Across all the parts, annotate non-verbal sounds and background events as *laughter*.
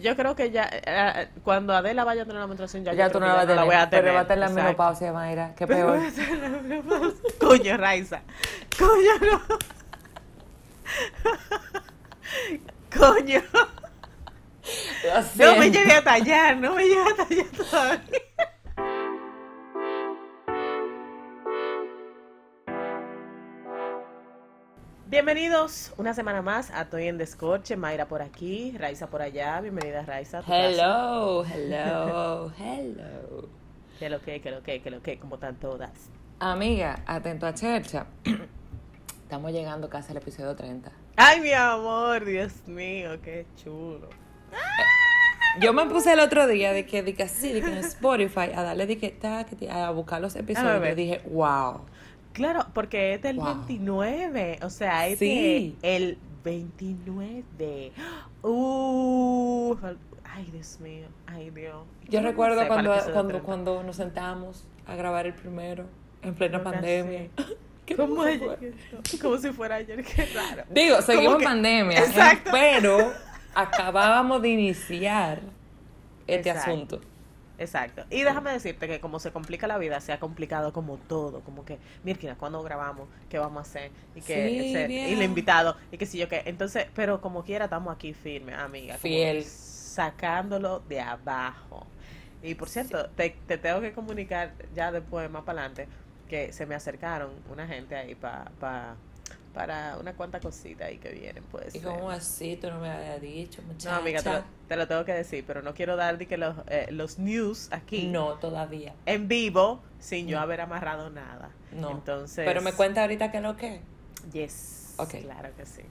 yo creo que ya, eh, cuando Adela vaya a tener la menstruación, ya, Ya yo tú no la vas a ya tener, voy a tener. pero va a tener la menopausia, Mayra. Qué peor. la. *laughs* Coño, Raiza. Coño, no. *laughs* Coño. No me llegué a tallar, no me llegué a tallar todavía. Bienvenidos una semana más a Estoy en Descorche, Mayra por aquí, Raiza por allá, bienvenida Raiza. casa. Hello, *laughs* hello, hello. Que lo que, que lo que, que lo que, como están todas. Amiga, atento a Chercha. *clears throat* Estamos llegando casi al episodio 30. Ay, mi amor, Dios mío, qué chulo. Yo me puse el otro día de que, de que así, de que en *laughs* Spotify, a darle de que, ta, que te- a buscar los episodios. Y dije, wow. Claro, porque es del Wow. 29, o sea, es Sí. de el 29. Uh, ay, Dios mío, ay, Dios. Yo no recuerdo sé cuando, cuando, 30. cuando nos sentamos a grabar el primero, en plena pandemia. *laughs* ¿Qué ¿Cómo? Como si fuera ayer, qué raro. Digo, seguimos que- en pandemia. Exacto. pero acabábamos de iniciar este Exacto. asunto. Exacto. Y déjame decirte que como se complica la vida, se ha complicado como todo. Como que, mira, ¿cuándo grabamos? ¿Qué vamos a hacer? Y que Sí, ese- y el invitado, y que si yo qué. Entonces, pero como quiera, estamos aquí firmes, amiga. como Fiel. Sacándolo de abajo. Y por cierto, te, te tengo que comunicar ya después, más para adelante, que se me acercaron una gente ahí pa, pa- para una cuanta cosita ahí que vienen, pues. Y como así, tú no me habías dicho, muchacha. No, amiga, te lo, te lo tengo que decir, pero no quiero dar que los, eh, los news aquí No, todavía. en vivo sin yo haber amarrado nada. No. Entonces. Pero me cuenta ahorita qué es lo que. Yes. Ok. Claro que sí.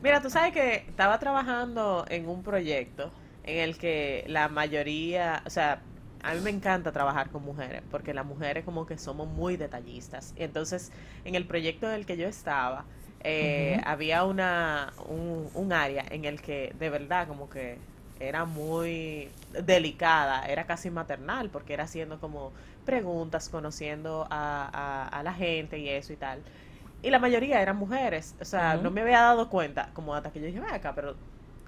Mira, tú sabes que estaba trabajando en un proyecto en el que la mayoría, o sea, a mí me encanta trabajar con mujeres, porque las mujeres como que somos muy detallistas. Y entonces, en el proyecto en el que yo estaba, eh, había una, un, un área en el que de verdad como que era muy delicada, era casi maternal, porque era haciendo como preguntas, conociendo a, a, a la gente y eso y tal. Y la mayoría eran mujeres, o sea, no me había dado cuenta, como hasta que yo dije, "Ven acá, pero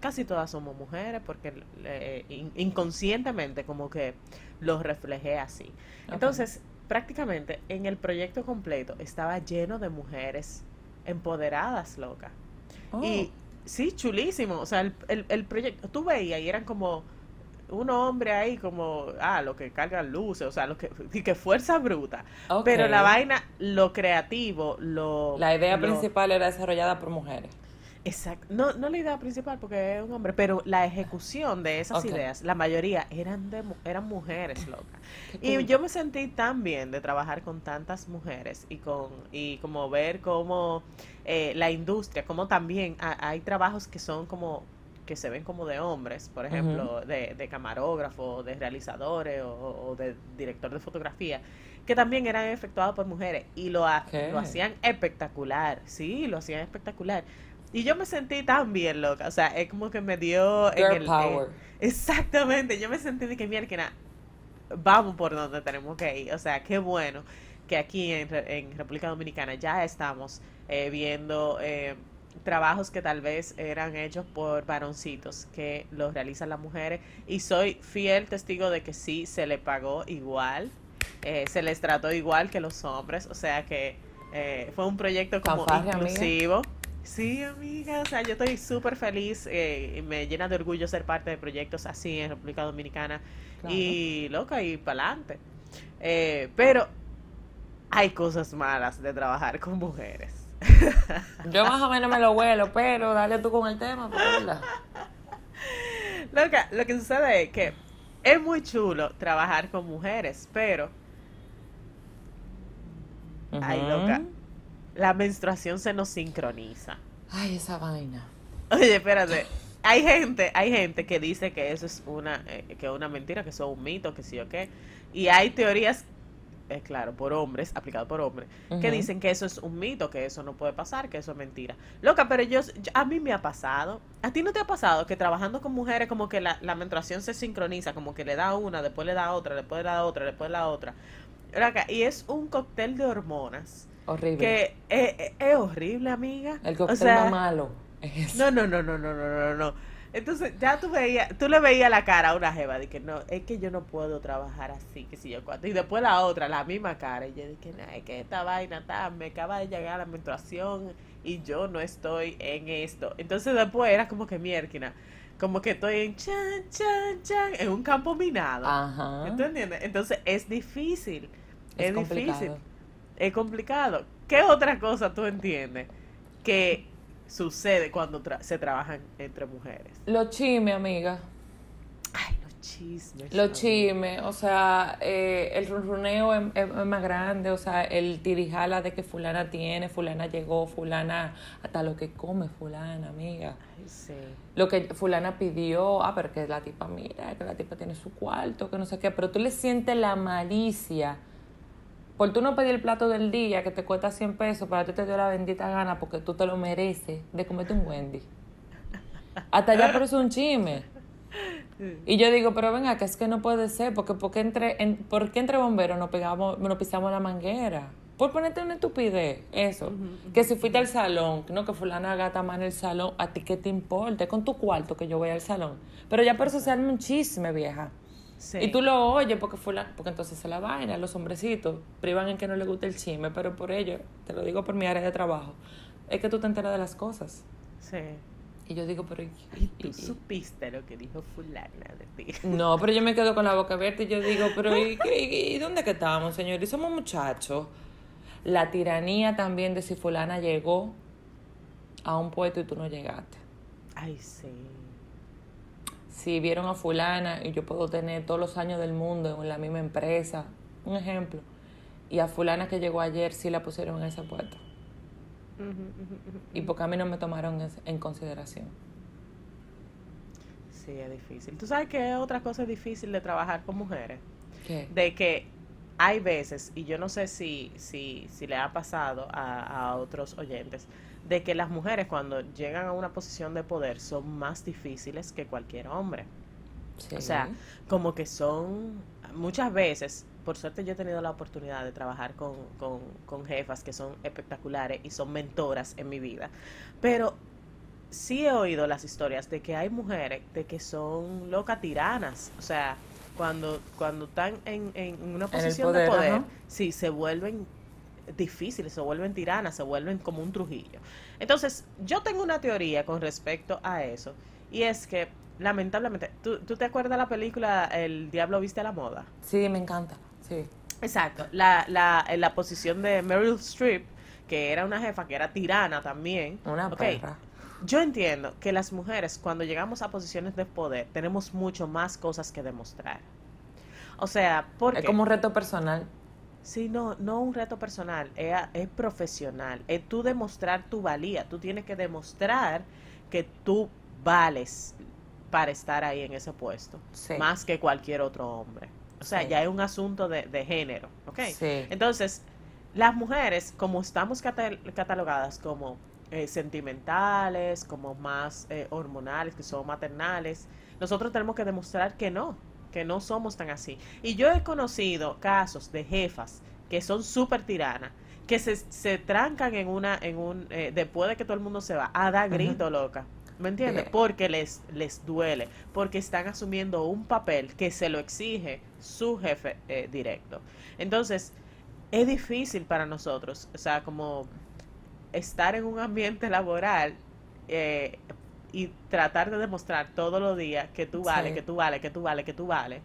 casi todas somos mujeres, porque eh, in- inconscientemente como que lo reflejé así. Entonces, prácticamente en el proyecto completo estaba lleno de mujeres empoderadas, loca. Oh, Y sí, chulísimo. O sea, el, el, el proyecto, tú veías y eran como un hombre ahí como, ah, lo que cargan luces, o sea, lo que, y que fuerza bruta. Pero la vaina, lo creativo, lo... La idea lo- principal era desarrollada por mujeres. Exacto. No, no la idea principal porque es un hombre, pero la ejecución de esas ideas, la mayoría eran de eran mujeres, loca. Qué Y yo me sentí tan bien de trabajar con tantas mujeres y con y como ver cómo eh, la industria, como también ha- hay trabajos que son como que se ven como de hombres, por ejemplo, de, de camarógrafo, de realizadores o, o de director de fotografía, que también eran efectuados por mujeres y lo, ha- lo hacían espectacular, sí, lo hacían espectacular. Y yo me sentí tan bien loca, o sea, es como que me dio en Girl el, power. eh, exactamente, yo me sentí de que mierda, vamos por donde tenemos que ir. O sea, qué bueno que aquí en, en República Dominicana ya estamos eh, viendo eh, trabajos que tal vez eran hechos por varoncitos que los realizan las mujeres y soy fiel testigo de que sí se le pagó igual, eh, se les trató igual que los hombres, o sea que eh, fue un proyecto como Fanfarria, amiga. Sí, amiga, o sea, yo estoy súper feliz eh, y me llena de orgullo ser parte de proyectos así en República Dominicana Claro. y loca y para adelante. pero hay cosas malas de trabajar con mujeres. *laughs* Yo más o menos me lo huelo, pero dale tú con el tema, ¿verdad? *laughs* Loca, lo que sucede es que es muy chulo trabajar con mujeres, pero Ay, Ujú. loca. La menstruación se nos sincroniza. Ay, esa vaina. Oye, espérate. Hay gente, hay gente que dice que eso es una, eh, que es una mentira, que eso es un mito, que sí o qué. Y hay teorías, eh, claro, por hombres, aplicado por hombres, que dicen que eso es un mito, que eso no puede pasar, que eso es mentira. Loca, pero yo, yo- a mí me ha pasado. ¿A ti no te ha pasado que trabajando con mujeres como que la, la menstruación se sincroniza, como que le da una, después le da otra, después le da otra, después le da otra? Loca, y es un cóctel de hormonas Horrible. que es, es- es horrible, amiga. El O cóctel sea, más malo. es no, no, no, no, no, no, no, no. Entonces, ya tú veías, tú le veías la cara a una jeva de que no, es que yo no puedo trabajar así, que si yo cuánto. Y después la otra, la misma cara. Y yo dije, no, es que esta vaina está, me acaba de llegar la menstruación y yo no estoy en esto. Entonces después era como que miérquina. Como que estoy en chan, chan, chan, en un campo minado. Ajá. ¿Tú entiendes? Entonces es difícil. Es Es, difícil. Es complicado. ¿Qué otra cosa tú entiendes que sucede cuando tra- se trabajan entre mujeres? Los chismes, amiga. Ay, los chismes. Los chismes, o sea, eh, el runruneo es, es- es más grande, o sea, el tirijala de que fulana tiene, fulana llegó, fulana, hasta lo que come fulana, amiga. Ay, sí. Lo que fulana pidió, ah, pero que la tipa mira, que la tipa tiene su cuarto, que no sé qué, pero tú le sientes la malicia. Por tú no pedir el plato del día que te cuesta 100 pesos, para ti te dio la bendita gana porque tú te lo mereces de comerte un Wendy. Hasta allá por eso es un chisme. Y yo digo, pero venga, que es que no puede ser, porque ¿por qué entre, en, ¿por qué entre bomberos nos, pegamos, nos pisamos la manguera? Por ponerte una estupidez, eso. Que si fuiste al salón, no que fulana gata más en el salón, ¿a ti qué te importa? Es con tu cuarto que yo voy al salón. Pero ya por eso se arma un chisme, vieja. Sí. Y tú lo oyes porque fulana, porque entonces se la vaina, los hombrecitos privan en que no le guste el chisme, pero por ello, te lo digo por mi área de trabajo, es que tú te enteras de las cosas. Sí. Y yo digo, pero... ¿y- tú y- supiste lo que dijo fulana de ti. No, pero yo me quedo con la boca abierta y yo digo, pero ¿y, y- y dónde que estamos, señor? Y somos muchachos. La tiranía también de si fulana llegó a un puesto y tú no llegaste. Ay, sí. Si vieron a fulana y yo puedo tener todos los años del mundo en la misma empresa, un ejemplo, y a fulana que llegó ayer sí la pusieron en ujú, ujú. Y porque a mí no me tomaron en, en consideración. Sí, es difícil. ¿Tú sabes qué otra cosa es difícil de trabajar con mujeres? ¿Qué? de que hay veces, y yo no sé si, si, si le ha pasado a, a otros oyentes, de que las mujeres cuando llegan a una posición de poder son más difíciles que cualquier hombre. Sí. O sea, como que son muchas veces, por suerte yo he tenido la oportunidad de trabajar con, con, con jefas que son espectaculares y son mentoras en mi vida, pero sí he oído las historias de que hay mujeres de que son locas tiranas, o sea, cuando, cuando están en, en una posición poder, de poder, sí, se vuelven difíciles, se vuelven tiranas, se vuelven como un Trujillo. Entonces, yo tengo una teoría con respecto a eso, y es que, lamentablemente, ¿tú, tú te acuerdas la película El Diablo Viste a la Moda? sí, me encanta. Sí. Exacto, la, la, en la posición de Meryl Streep, que era una jefa que era tirana también. Una Ok, perra. Yo entiendo que las mujeres cuando llegamos a posiciones de poder tenemos mucho más cosas que demostrar. O sea, porque Es como un reto personal. Sí, no, no un reto personal, es, es profesional, es tú demostrar tu valía, tú tienes que demostrar que tú vales para estar ahí en ese puesto, Sí. más que cualquier otro hombre. O sea, Sí. ya es un asunto de, de género, ¿ok? Sí. Entonces, las mujeres, como estamos cata- catalogadas como eh, sentimentales, como más eh, hormonales, que son maternales, nosotros tenemos que demostrar que no, que no somos tan así. Y yo he conocido casos de jefas que son súper tiranas, que se, se trancan en una, en un, eh, después de que todo el mundo se va, a dar grito, loca. ¿Me entiendes? Porque les, les duele, porque están asumiendo un papel que se lo exige su jefe eh, directo. Entonces, es difícil para nosotros, o sea, como estar en un ambiente laboral eh, y tratar de demostrar todos los días que tú vales, Sí. que tú vales, que tú vales, que tú vales,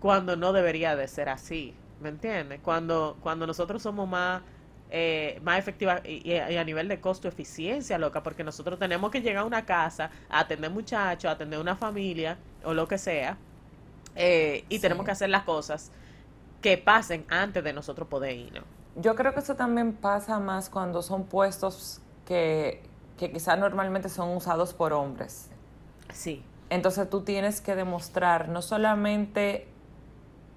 cuando no debería de ser así, ¿me entiendes? Cuando, cuando nosotros somos más, eh, más efectivas y, y a nivel de costo-eficiencia, loca, porque nosotros tenemos que llegar a una casa, a atender muchachos, a atender una familia o lo que sea, eh, y Sí. tenemos que hacer las cosas que pasen antes de nosotros poder irnos. Yo creo que eso también pasa más cuando son puestos que, que quizás normalmente son usados por hombres. Sí. Entonces tú tienes que demostrar no solamente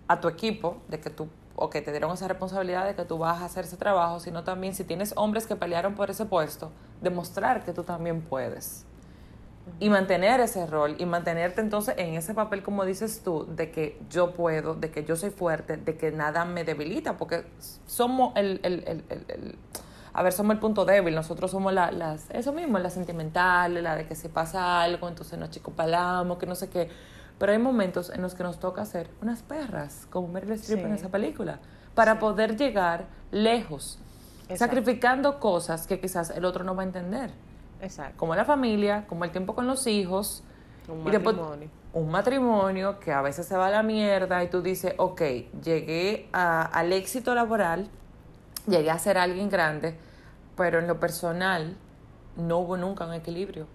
a tu equipo de que tú o que te dieron esa responsabilidad de que tú vas a hacer ese trabajo, sino también si tienes hombres que pelearon por ese puesto, demostrar que tú también puedes. Y mantener ese rol y mantenerte entonces en ese papel, como dices tú, de que yo puedo, de que yo soy fuerte, de que nada me debilita, porque somos el, el, el, el- el- a ver, somos el punto débil, nosotros somos la, las, eso mismo, la sentimental, la de que si pasa algo, entonces nos chicopalamos, que no sé qué. Pero hay momentos en los que nos toca hacer unas perras, como Meryl Streep en Sí. esa película, para poder llegar lejos, Exacto. sacrificando cosas que quizás el otro no va a entender, Exacto. como la familia, como el tiempo con los hijos, Un y después matrimonio. un matrimonio que a veces se va a la mierda y tú dices, ok, llegué a- al éxito laboral, llegué a ser alguien grande, pero en lo personal no hubo nunca un equilibrio.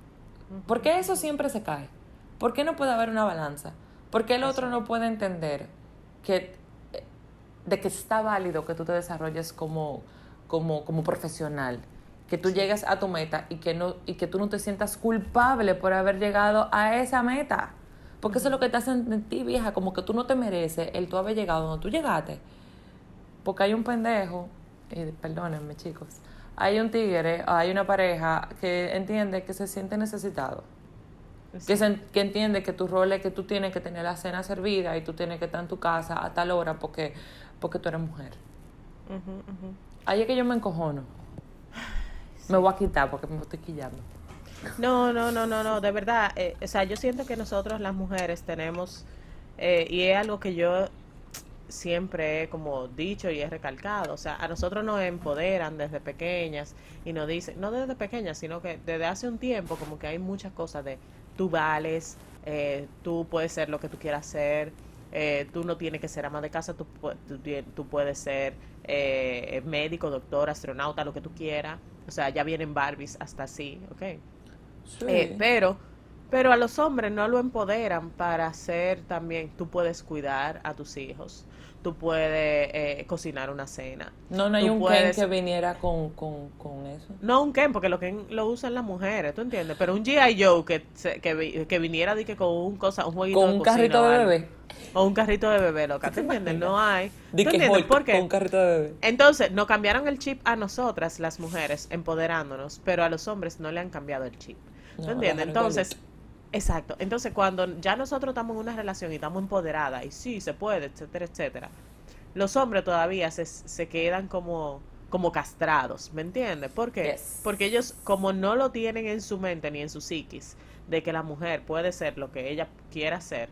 ¿Por qué eso siempre se cae? ¿Por qué no puede haber una balanza? ¿Por qué el otro no puede entender que eh, de que está válido que tú te desarrolles como, como, como profesional? Que tú llegues a tu meta y que, no, y que tú no te sientas culpable por haber llegado a esa meta. Porque eso es lo que te hace sentir, vieja, como que tú no te mereces el tú haber llegado donde tú llegaste. Porque hay un pendejo, y perdónenme chicos, hay un tigre, hay una pareja que entiende que se siente necesitado. Que, se- que entiende que tu rol es que tú tienes que tener la cena servida y tú tienes que estar en tu casa a tal hora porque, porque tú eres mujer. Ahí es que yo me encojono. Me voy a quitar porque me estoy quillando. No, no, no, no, no, de verdad, eh, o sea, yo siento que nosotros las mujeres tenemos, eh, y es algo que yo siempre he como dicho y he recalcado, o sea, a nosotros nos empoderan desde pequeñas y nos dicen, no desde pequeñas, sino que desde hace un tiempo como que hay muchas cosas de tú vales, eh, tú puedes ser lo que tú quieras ser, eh, tú no tienes que ser ama de casa, tú, tú, puedes ser eh, médico, doctor, astronauta, lo que tú quieras, o sea, ya vienen Barbies hasta así, ¿ok? Sí. Eh, pero, pero a los hombres no lo empoderan para hacer también, tú puedes cuidar a tus hijos, tú puedes eh, cocinar una cena. no, no hay tú un puedes- Ken que viniera con, con, con eso. No un Ken, porque lo Ken lo usan las mujeres, ¿tú entiendes? Pero un G.I. Joe que, que, que viniera de que con un, cosa, un jueguito Con de un cocina carrito de bebé. O un carrito de bebé, loca, ¿tú entiendes? No hay. ¿Tú que entiendes Hulk por qué? con un carrito de bebé. Entonces, nos cambiaron el chip a nosotras, las mujeres, empoderándonos, pero a los hombres no le han cambiado el chip. ¿Tú No, entiendes? Entonces, exacto. Entonces, cuando ya nosotros estamos en una relación y estamos empoderadas, y sí, se puede, etcétera, etcétera, los hombres todavía se, se quedan como, como castrados, ¿me entiendes? ¿Por qué? Yes. Porque ellos, como no lo tienen en su mente ni en su psiquis, de que la mujer puede ser lo que ella quiera ser,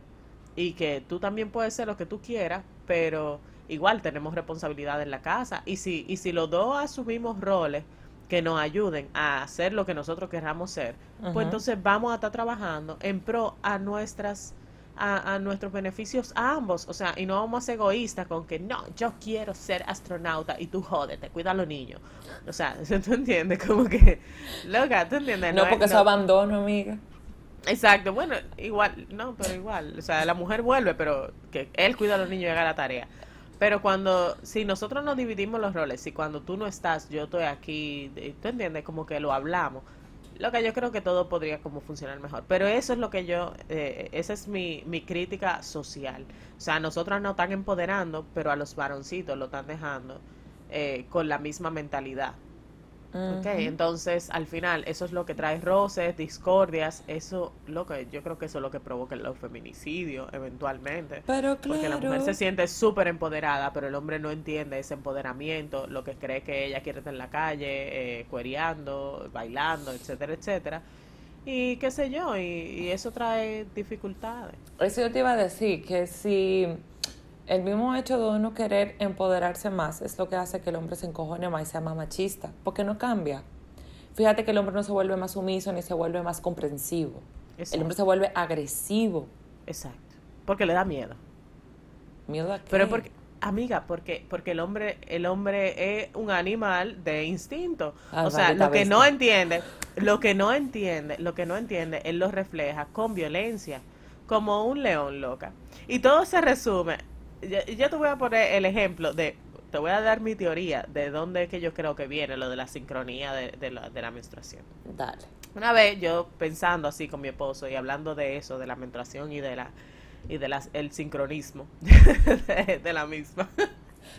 y que tú también puedes ser lo que tú quieras, pero igual tenemos responsabilidad en la casa. Y si, y si los dos asumimos roles que nos ayuden a hacer lo que nosotros queramos ser, pues entonces vamos a estar trabajando en pro a nuestras a, a nuestros beneficios a ambos, o sea, y no vamos a ser egoístas con que no, yo quiero ser astronauta y tú jódete, cuida a los niños. O sea, *laughs* ¿tú entiendes? Como que, loca, ¿tú entiendes? No, es- porque eso abandono, amiga. Exacto, bueno, igual, no, pero igual, o sea, la mujer vuelve, pero que él cuida a los niños y haga la tarea. Pero cuando, si nosotros nos dividimos los roles, si cuando tú no estás, yo estoy aquí, y tú entiendes, como que lo hablamos, lo que yo creo que todo podría como funcionar mejor. Pero eso es lo que yo, eh, esa es mi, mi crítica social. O sea, nosotros nos están empoderando, pero a los varoncitos lo están dejando eh, con la misma mentalidad. Ok, Ujú. entonces al final eso es lo que trae roces, discordias, eso lo que yo creo que eso es lo que provoca los feminicidios eventualmente. Pero Porque la mujer claro. se siente súper empoderada, pero el hombre no entiende ese empoderamiento, lo que cree que ella quiere estar en la calle, eh, cuereando, bailando, etcétera, etcétera. Y qué sé yo, y, y eso trae dificultades. Eso yo te iba a decir, que si el mismo hecho de uno querer empoderarse más es lo que hace que el hombre se encojone más y sea más machista, porque no cambia. Fíjate que el hombre no se vuelve más sumiso ni se vuelve más comprensivo. El hombre se vuelve agresivo. Exacto. Porque le da miedo. ¿Miedo a qué? Pero porque, amiga, porque, porque el hombre, el hombre es un animal de instinto. Ah, o sea, lo que bestia. no entiende, lo que no entiende, lo que no entiende, él lo refleja con violencia, como un león loca. Y todo se resume. Yo, yo te voy a poner el ejemplo de, te voy a dar mi teoría de dónde es que yo creo que viene lo de la sincronía de, de la, de la menstruación. Dale. Una vez yo pensando así con mi esposo y hablando de eso, de la menstruación y de la y de las el sincronismo *laughs* de, de la misma.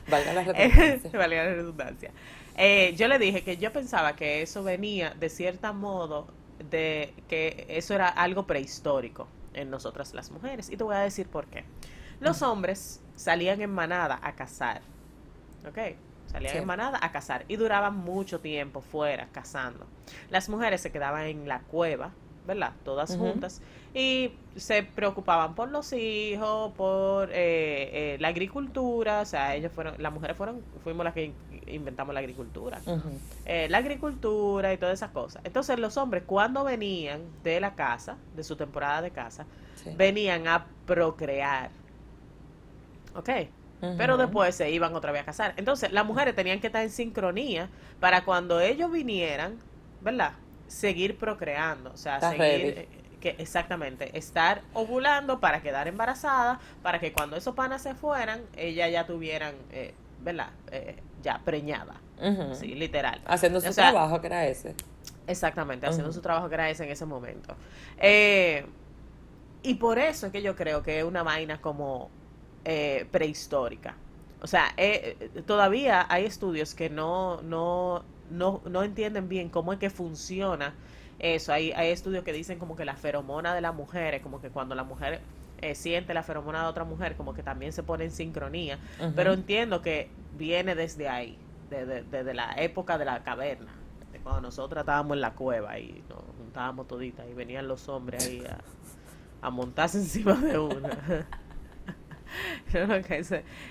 Valga la *laughs* Eh, redundancia. valga la redundancia. Eh, yo le dije que yo pensaba que eso venía de cierta modo de que eso era algo prehistórico en nosotras las mujeres. Y te voy a decir por qué. Los hombres salían en manada a cazar. ¿Ok? salían Sí. en manada a cazar y duraban mucho tiempo fuera cazando. Las mujeres se quedaban en la cueva, ¿verdad? Todas juntas y se preocupaban por los hijos, por eh, eh, la agricultura, o sea, ellos fueron, las mujeres fueron, fuimos las que in- inventamos la agricultura eh, la agricultura y todas esas cosas. Entonces los hombres cuando venían de la casa, de su temporada de casa, Sí. venían a procrear. ¿Ok? Pero después se iban otra vez a casar. Entonces las mujeres tenían que estar en sincronía para cuando ellos vinieran, ¿verdad? Seguir procreando. O sea, seguir... ready. eh, Que, exactamente, estar ovulando para quedar embarazada, para que cuando esos panas se fueran, ellas ya tuvieran, eh, ¿verdad? Eh, ya preñada, sí, literal. Haciendo su sea, trabajo, que era ese. Exactamente, haciendo su trabajo que era ese en ese momento. Eh, y por eso es que yo creo que es una vaina como eh, prehistórica. O sea, eh, eh, todavía hay estudios que no, no, no, no entienden bien cómo es que funciona eso. Hay, hay estudios que dicen como que la feromona de la mujer, es como que cuando la mujer eh, siente la feromona de otra mujer, como que también se pone en sincronía. Pero entiendo que viene desde ahí, desde, desde la época de la caverna, de cuando nosotros estábamos en la cueva y nos juntábamos toditas y venían los hombres ahí a, a montarse *laughs* encima de una. Yo creo que ese- *laughs*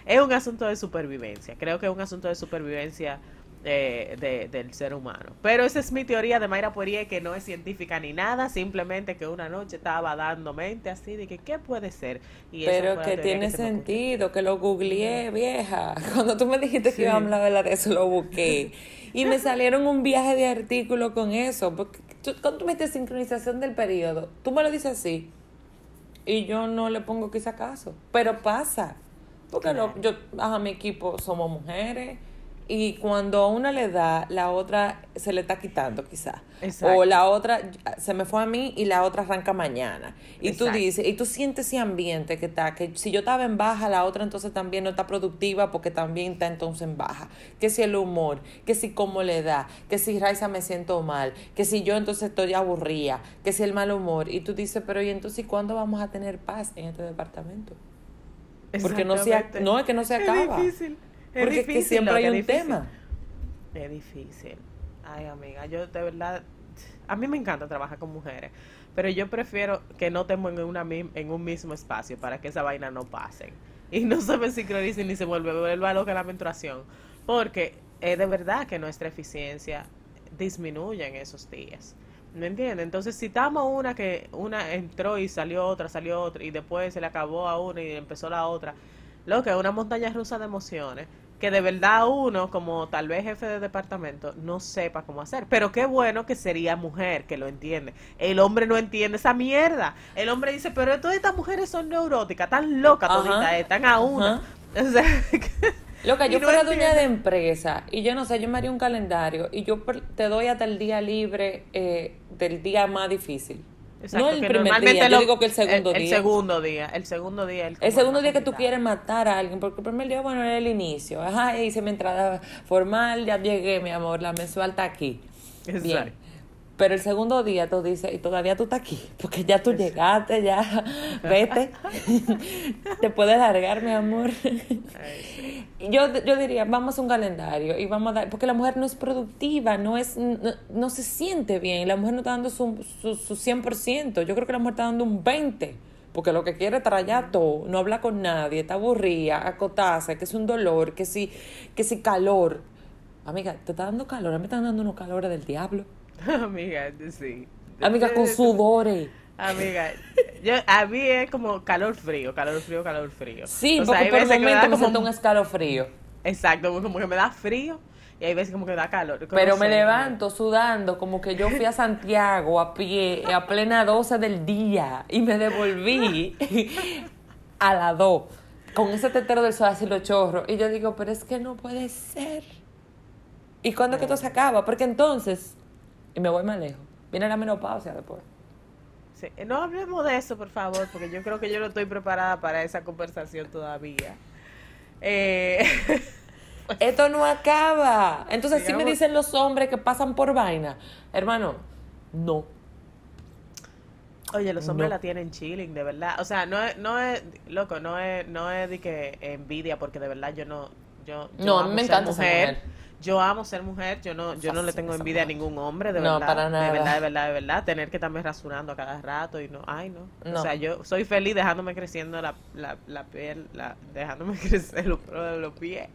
es un asunto de supervivencia, creo que es un asunto de supervivencia eh, de- del ser humano. Pero esa es mi teoría de Mayra Poirier, que no es científica ni nada, simplemente que una noche estaba dando mente así de que qué puede ser. Y Pero que tiene ocurrió. sentido, que lo googleé, vieja. *laughs* Cuando tú me dijiste Sí. que iba a hablar de eso, lo busqué. *laughs* Y me salieron un viaje de artículos con eso. Porque tú- cuando tú metes sincronización del periodo, tú me lo dices así. Y yo no le pongo quizá caso. Pero pasa. Porque lo- Claro. yo, a mi equipo somos mujeres. Y cuando a una le da, la otra se le está quitando quizás. O la otra se me fue a mí y la otra arranca mañana. Y tú Exacto. dices, y tú sientes ese ambiente que está, que si yo estaba en baja, la otra entonces también no está productiva porque también está entonces en baja. Que si el humor, que si cómo le da, que si Raiza me siento mal, que si yo entonces estoy aburrida, que si el mal humor. Y tú dices, pero ¿y entonces cuándo vamos a tener paz en este departamento? Porque no se, no, es que no se acaba. Es difícil. Es Porque es que difícil, siempre hay un difícil. tema. Es difícil. Ay, amiga, yo de verdad, a mí me encanta trabajar con mujeres, pero yo prefiero que no estemos en, una, en un mismo espacio para que esa vaina no pase. Y no se me sincronicen ni se vuelve, vuelva loca la menstruación. Porque es de verdad que nuestra eficiencia disminuye en esos días. ¿Me entiendes? Entonces, si estamos una que una entró y salió otra, salió otra, y después se le acabó a una y empezó la otra, lo que es una montaña rusa de emociones, que de verdad uno, como tal vez jefe de departamento, no sepa cómo hacer. Pero qué bueno que sería mujer que lo entiende. El hombre no entiende esa mierda. El hombre dice, pero todas estas mujeres son neuróticas, tan locas toditas, están a una. *laughs* O sea, Loca, yo no fuera dueña de empresa y yo no sé, yo me haría un calendario y yo te doy hasta el día libre eh, del día más difícil. Exacto, no el primer día, yo lo- digo que el segundo el, día. segundo día, el segundo día. El, El segundo día que tú quieres matar a alguien, porque el primer día, bueno, era el inicio. Ajá, hice mi entrada formal, ya llegué, mi amor, la mensual está aquí. Bien. Pero el segundo día tú dices, y todavía tú estás aquí, porque ya tú llegaste, ya, *laughs* vete. *laughs* Te puedes largar, mi amor. Yo, yo diría, vamos a un calendario y vamos a dar, porque la mujer no es productiva, no es no, no se siente bien, la mujer no está dando su, su, su 100%, yo creo que la mujer está dando un 20%, porque lo que quiere es trallar todo, no habla con nadie, está aburrida, acotarse, que es un dolor, que si, que si calor. Amiga, te está dando calor, a mí me están dando unos calores del diablo. *laughs* Amiga, sí. Amiga, con sudores. Amiga, yo, a mí es como calor frío, calor frío, calor frío. Sí, O sea, porque hay por veces que me da momentos me como- un escalofrío. Exacto, como que me da frío y hay veces como que da calor. Pero me levanto sudando como que yo fui a Santiago a pie a plena 12 del día y me devolví *laughs* a las 2 con ese tetero del sol así los chorros. Y yo digo, pero es que no puede ser. ¿Y cuándo es que esto se acaba? Porque entonces, y me voy más lejos, viene la menopausia después. Sí, No hablemos de eso, por favor, porque yo creo que yo no estoy preparada para esa conversación todavía. Eh, *laughs* Esto no acaba. Entonces, si me dicen los hombres que pasan por vaina, hermano, no. oye, los hombres No. la tienen chilling, de verdad. O sea, no es, no es, loco, no es, no es de que envidia, porque de verdad yo no, Yo, yo No, a amo mí me ser encanta ser mujer. Yo amo ser mujer, yo no, yo no le tengo envidia a ningún hombre, de No, verdad. para nada. De verdad, de verdad, de verdad. Tener que estarme rasurando a cada rato y no, ay no. No. O sea, yo soy feliz dejándome creciendo la, la, la piel, la, dejándome *laughs* crecer los pelos de los pies,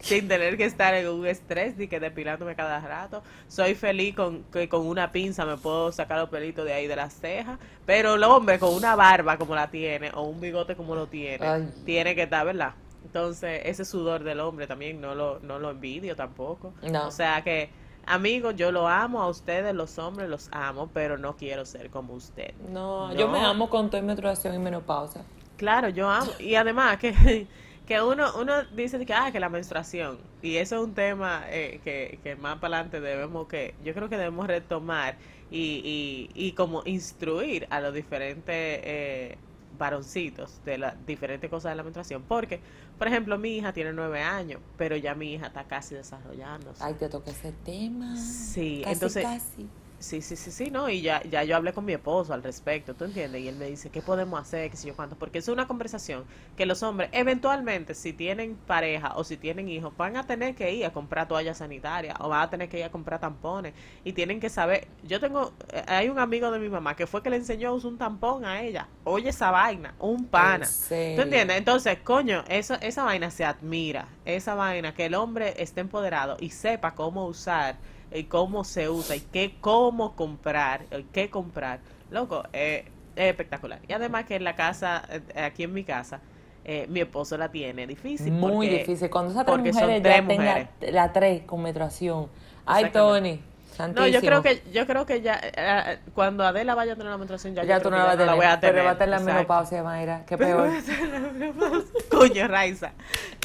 sin tener que estar en un estrés ni que depilándome cada rato. Soy feliz con que con una pinza me puedo sacar los pelitos de ahí de las cejas, pero el hombre con una barba como la tiene o un bigote como lo tiene, Ay. tiene que estar, ¿verdad? Entonces, ese sudor del hombre también no lo, no lo envidio tampoco. No. O sea que, amigos, yo lo amo a ustedes, los hombres los amo, pero no quiero ser como usted. No, yo me amo con toda menstruación y menopausia. Claro, yo amo. Y además que, *laughs* que uno, uno dice que, ah, que la menstruación. Y eso es un tema eh, que, que más para adelante debemos que, yo creo que debemos retomar y, y, y como instruir a los diferentes eh, varoncitos de las diferentes cosas de la menstruación. Porque, por ejemplo, mi hija tiene nueve años, pero ya mi hija está casi desarrollándose. Ay, te toqué ese tema. Sí, Casi, entonces- Casi. Sí, sí, sí, sí, no, y ya, ya yo hablé con mi esposo al respecto, ¿tú entiendes? Y él me dice, ¿qué podemos hacer? ¿Qué sé yo cuánto? Porque es una conversación que los hombres, eventualmente, si tienen pareja o si tienen hijos, van a tener que ir a comprar toallas sanitarias o van a tener que ir a comprar tampones y tienen que saber. Yo tengo, eh, hay un amigo de mi mamá que fue que le enseñó a usar un tampón a ella. Oye, esa vaina, un pana. ¿Tú entiendes? Entonces, coño, eso, esa vaina se admira. Esa vaina, que el hombre esté empoderado y sepa cómo usar y cómo se usa y qué, cómo comprar, y qué comprar. Loco, eh, es espectacular. Y además que en la casa, eh, aquí en mi casa, eh, mi esposo la tiene difícil. Muy porque- difícil. Cuando esas tres porque mujeres tres ya mujeres. la tres con menstruación. Ay. Tony. No, Santísimo. yo creo que yo creo que ya eh, cuando Adela vaya a tener la menstruación ya, Ya yo tú no la vas a tener. voy a tener. Pero va a tener la Exacto. menopausia, Mayra. Qué *laughs* peor. la. Coño, Raiza.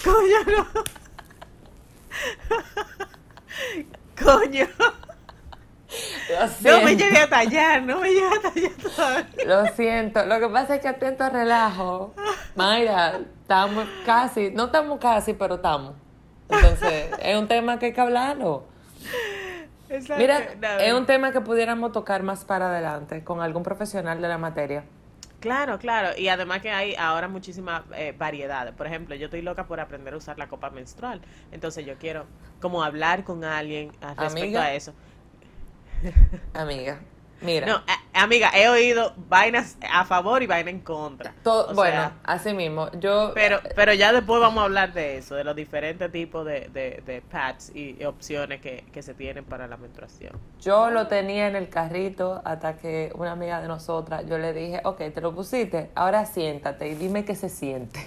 Coño, no. Coño. Lo No me llegué a tallar, no me llegué a tallar todavía. Lo siento. Lo que pasa es que atento a relajo. Mayra, estamos casi. No estamos casi, pero estamos. Entonces, es un tema que hay que hablarlo. Exacto. Mira, No, es un tema que pudiéramos tocar más para adelante con algún profesional de la materia. Claro, claro. Y además que hay ahora muchísimas eh, variedades. Por ejemplo, yo estoy loca por aprender a usar la copa menstrual. Entonces yo quiero como hablar con alguien al respecto Amiga. a eso. Amiga, mira. No, a- amiga, he oído vainas a favor y vainas en contra. To- bueno, sea, así mismo. Yo. Pero, pero ya después vamos a hablar de eso, de los diferentes tipos de, de, de pads y, y opciones que, que se tienen para la menstruación. Yo lo tenía en el carrito hasta que una amiga de nosotras, yo le dije, ok, te lo pusiste, ahora siéntate y dime qué se siente.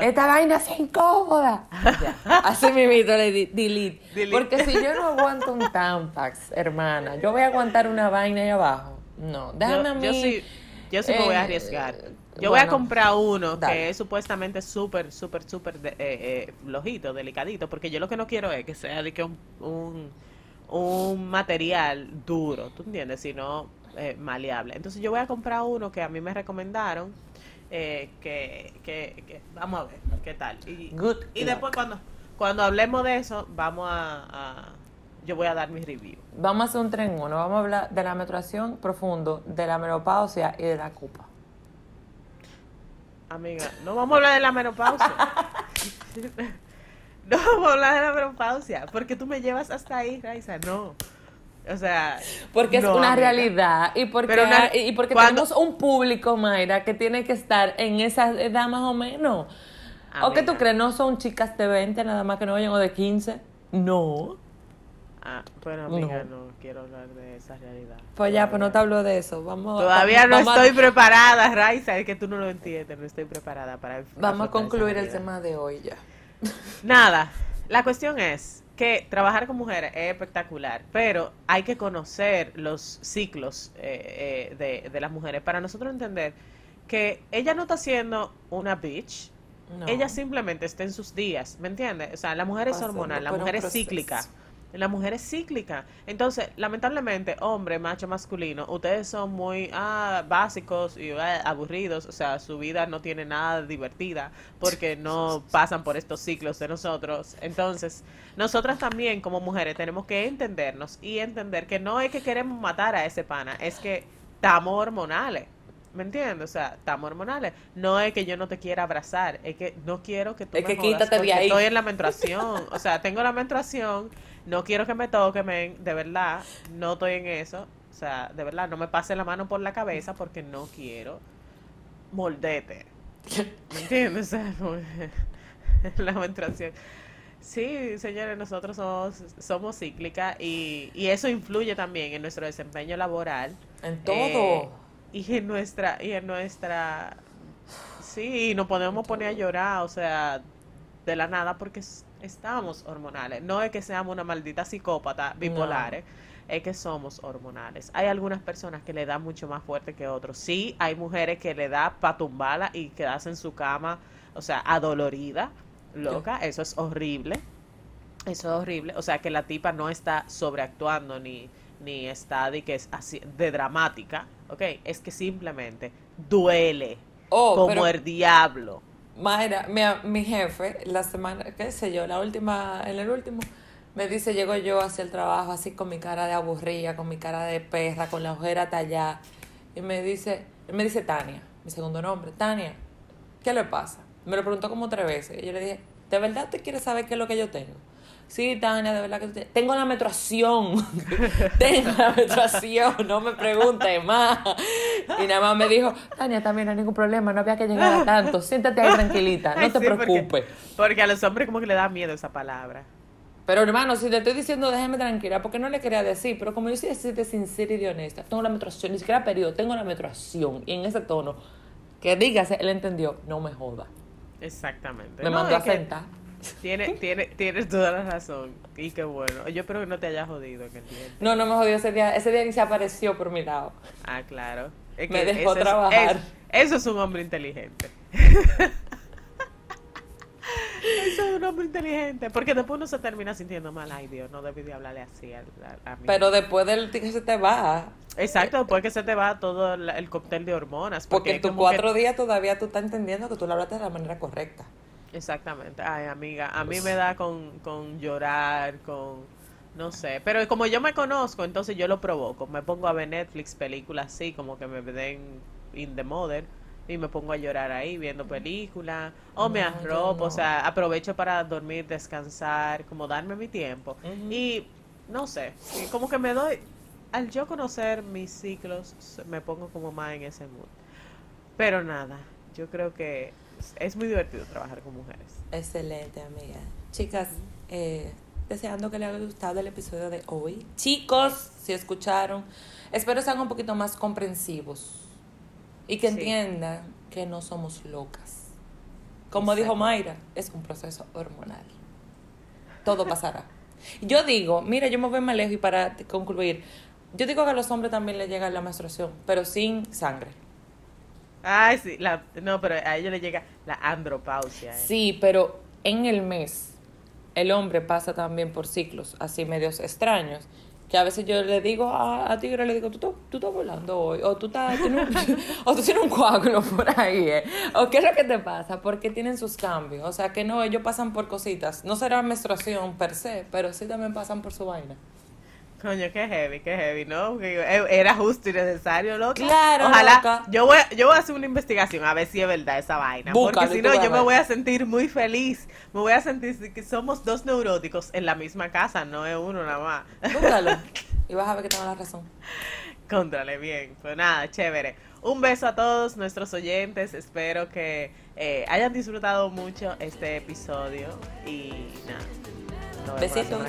Esta vaina es incómoda. Ya. Así mismo le di delete. Delete. Porque si yo no aguanto un Tampax, hermana, yo voy a aguantar una vaina ahí abajo. No, déjame yo, a mí. yo sí, yo sí me voy a eh, arriesgar. Yo voy a comprar uno dale. que es supuestamente súper, súper, súper de- eh, eh, flojito, delicadito, porque yo lo que no quiero es que sea de que un, un, un material duro, ¿tú entiendes? Sino eh, maleable. Entonces yo voy a comprar uno que a mí me recomendaron, eh, que, que, que- vamos a ver qué tal. Y, Good y luck. después cuando, cuando hablemos de eso, vamos a, a- yo voy a dar mi review. Vamos a hacer un tren uno. Vamos a hablar de la menstruación profundo, de la menopausia y de la cupa. Amiga, no vamos a hablar de la menopausia. *laughs* *laughs* no vamos a hablar de la menopausia. Porque tú me llevas hasta ahí, Raiza. No. O sea. Porque es no, una amiga. realidad y porque, Pero una- y porque cuando- tenemos un público, Mayra, que tiene que estar en esa edad más o menos. ¿O qué tú crees? ¿No son chicas de 20 nada más que no vayan o de 15? No. Ah, bueno, amiga, no. quiero hablar de esa realidad. Pues ya, pues no te hablo de eso. Vamos, Todavía no vamos a- estoy preparada, Raiza. Es que tú no lo entiendes. No estoy preparada para. Vamos a concluir el tema de hoy ya. Nada, la cuestión es que trabajar con mujeres es espectacular, pero hay que conocer los ciclos eh, eh, de, de las mujeres para nosotros entender que ella no está siendo una bitch, No. ella simplemente está en sus días, ¿me entiendes? O sea, la mujer es Pasando hormonal, la mujer es proceso. La mujer es cíclica. Entonces, lamentablemente, hombre, macho, masculino, ustedes son muy ah, básicos y ah, aburridos. O sea, su vida no tiene nada divertida porque no pasan por estos ciclos de nosotros. Entonces, nosotras también como mujeres tenemos que entendernos y entender que no es que queremos matar a ese pana, es que estamos hormonales. ¿Me entiendes? O sea, estamos hormonales. No es que yo no te quiera abrazar, es que no quiero que tú Es me que jodas quítate de ahí. Estoy en la menstruación. O sea, tengo la menstruación, no quiero que me toque, men, de verdad, no estoy en eso. O sea, de verdad, no me pase la mano por la cabeza porque no quiero moldete. *laughs* ¿Me entiendes? O sea, *laughs* la menstruación. Sí, señores, nosotros somos, somos cíclicas y, y eso influye también en nuestro desempeño laboral. En todo. Eh, y en nuestra, y en nuestra, sí, nos podemos poner a llorar, o sea, de la nada porque es- estamos hormonales. No es que seamos una maldita psicópata bipolares, es que somos hormonales. Hay algunas personas que le da mucho más fuerte que otros. Sí, hay mujeres que le da pa' tumbarla y quedarse en su cama, o sea, adolorida, loca, eso es horrible. Eso es horrible. O sea, que la tipa no está sobreactuando ni, ni está de que es así de dramática, ¿ok? Es que simplemente duele Oh, como pero el diablo. Mayra, mi, mi jefe, la semana, qué sé yo, la última, en el último, me dice, llego yo hacia el trabajo así con mi cara de aburrida, con mi cara de perra, con la ojera tallada. Y me dice, me dice Tania, mi segundo nombre, Tania, ¿qué le pasa? Me lo preguntó como tres veces. Y yo le dije, ¿de verdad te quieres saber qué es lo que yo tengo? Sí, Tania, de verdad que tienes- tengo la menstruación. *laughs* tengo la menstruación, no me preguntes más. Y nada más me dijo, Tania, también no hay ningún problema, no había que llegar a tanto. Siéntate ahí tranquilita, no Ay, te sí, preocupes. Porque a los hombres como que le da miedo esa palabra. Pero hermano, si te estoy diciendo déjeme tranquila, porque no le quería decir, pero como yo soy así de sincera y de honesta, tengo la menstruación, ni siquiera periodo, tengo la menstruación, y en ese tono, que dígase, él entendió, no me joda. Exactamente. Me No, mandó a que sentar. Tiene, tiene, tienes toda la razón. Y qué bueno. Yo espero que no te haya jodido. No, no me jodió ese día, ese día ni se apareció por mi lado. Ah, claro. Es Me dejó trabajar. es- eso es un hombre inteligente. eso es un hombre inteligente. Porque después uno se termina sintiendo mal. Ay, Dios, no debí de hablarle así a, a- a mí. Pero después del que se te va, Exacto, después que se te va todo el, el cóctel de hormonas. porque en tus que- cuatro días todavía tú estás entendiendo que tú lo hablaste de la manera correcta. Exactamente. Ay, amiga, a mí me da con, con llorar, con... No sé, pero como yo me conozco, entonces yo lo provoco. Me pongo a ver Netflix, películas así, como que me den in the mother, y me pongo a llorar ahí viendo películas, o me No, arropo, no. o sea, aprovecho para dormir, descansar, como darme mi tiempo. Y no sé, como que me doy, al yo conocer mis ciclos, me pongo como más en ese mood. Pero nada, yo creo que es- es muy divertido trabajar con mujeres. Excelente, amiga. Chicas, eh, deseando que les haya gustado el episodio de hoy. Chicos, si escucharon, espero sean un poquito más comprensivos y que Sí. entiendan que no somos locas. Como Exacto. dijo Mayra, es un proceso hormonal. Todo pasará. Yo digo, mira, yo me voy más lejos y para concluir, yo digo que a los hombres también les llega la menstruación, pero sin sangre. Ay, sí, la, no, pero a ellos le llega la andropausia. eh. Sí, pero en el mes el hombre pasa también por ciclos así medios extraños. Que a veces yo le digo a, a Tigre, le digo, tú, tú estás volando hoy, o tú, estás, tienes un, *laughs* o tú tienes un coágulo por ahí, ¿eh? o qué es lo que te pasa, porque tienen sus cambios. O sea, que no, ellos pasan por cositas. No será menstruación per se, pero sí también pasan por su vaina. Coño, qué heavy, qué heavy, ¿no? Eh, era justo y necesario, loco. Claro, Ojalá, loca. yo voy, a- yo voy a hacer una investigación a ver si es verdad esa vaina. Búscalo porque si no, yo me voy a sentir muy feliz. Me voy a sentir que somos dos neuróticos en la misma casa, no es uno nada más. Búscalo *laughs* y vas a ver que tengo la razón. Contrale bien. Pues nada, chévere. Un beso a todos nuestros oyentes. Espero que eh, hayan disfrutado mucho este episodio. Y nada. Besitos.